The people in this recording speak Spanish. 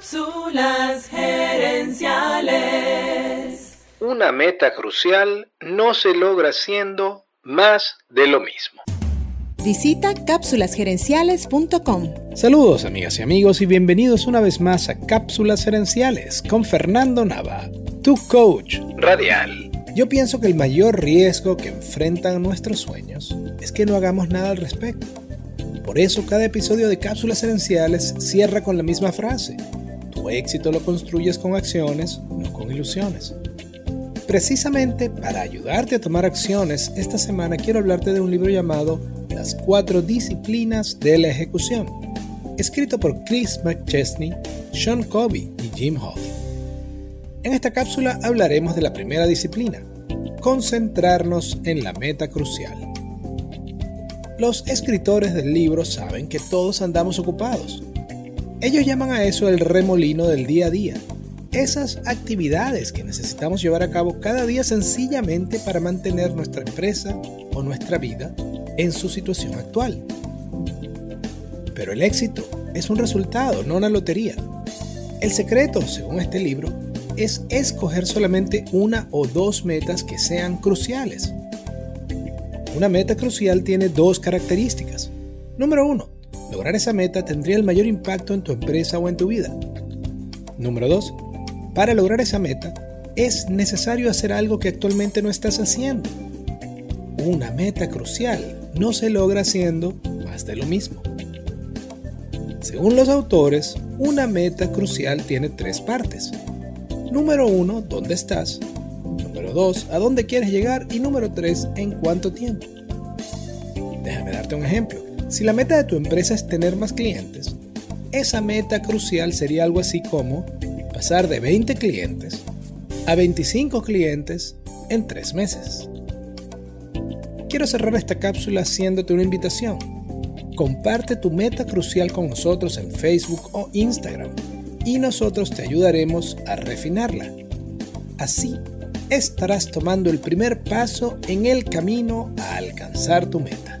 Cápsulas gerenciales. Una meta crucial no se logra siendo más de lo mismo. Visita cápsulasgerenciales.com. Saludos amigas y amigos y bienvenidos una vez más a Cápsulas Gerenciales con Fernando Nava, tu coach radial. Yo pienso que el mayor riesgo que enfrentan nuestros sueños es que no hagamos nada al respecto. Por eso cada episodio de Cápsulas Gerenciales cierra con la misma frase. Éxito lo construyes con acciones, no con ilusiones. Precisamente para ayudarte a tomar acciones, esta semana quiero hablarte de un libro llamado Las cuatro disciplinas de la ejecución, escrito por Chris McChesney, Sean Covey y Jim Hoff. En esta cápsula hablaremos de la primera disciplina, concentrarnos en la meta crucial. Los escritores del libro saben que todos andamos ocupados, ellos llaman a eso el remolino del día a día. Esas actividades que necesitamos llevar a cabo cada día sencillamente para mantener nuestra empresa o nuestra vida en su situación actual. Pero el éxito es un resultado, no una lotería. El secreto, según este libro, es escoger solamente una o dos metas que sean cruciales. Una meta crucial tiene dos características. Número uno, Lograr esa meta tendría el mayor impacto en tu empresa o en tu vida. Número 2. Para lograr esa meta, es necesario hacer algo que actualmente no estás haciendo. Una meta crucial no se logra haciendo más de lo mismo. Según los autores, una meta crucial tiene tres partes. Número 1, ¿dónde estás? Número 2, ¿a dónde quieres llegar? Y número 3, ¿en cuánto tiempo? Déjame darte un ejemplo. Si la meta de tu empresa es tener más clientes, esa meta crucial sería algo así como pasar de 20 clientes a 25 clientes en 3 meses. Quiero cerrar esta cápsula haciéndote una invitación. Comparte tu meta crucial con nosotros en Facebook o Instagram y nosotros te ayudaremos a refinarla. Así estarás tomando el primer paso en el camino a alcanzar tu meta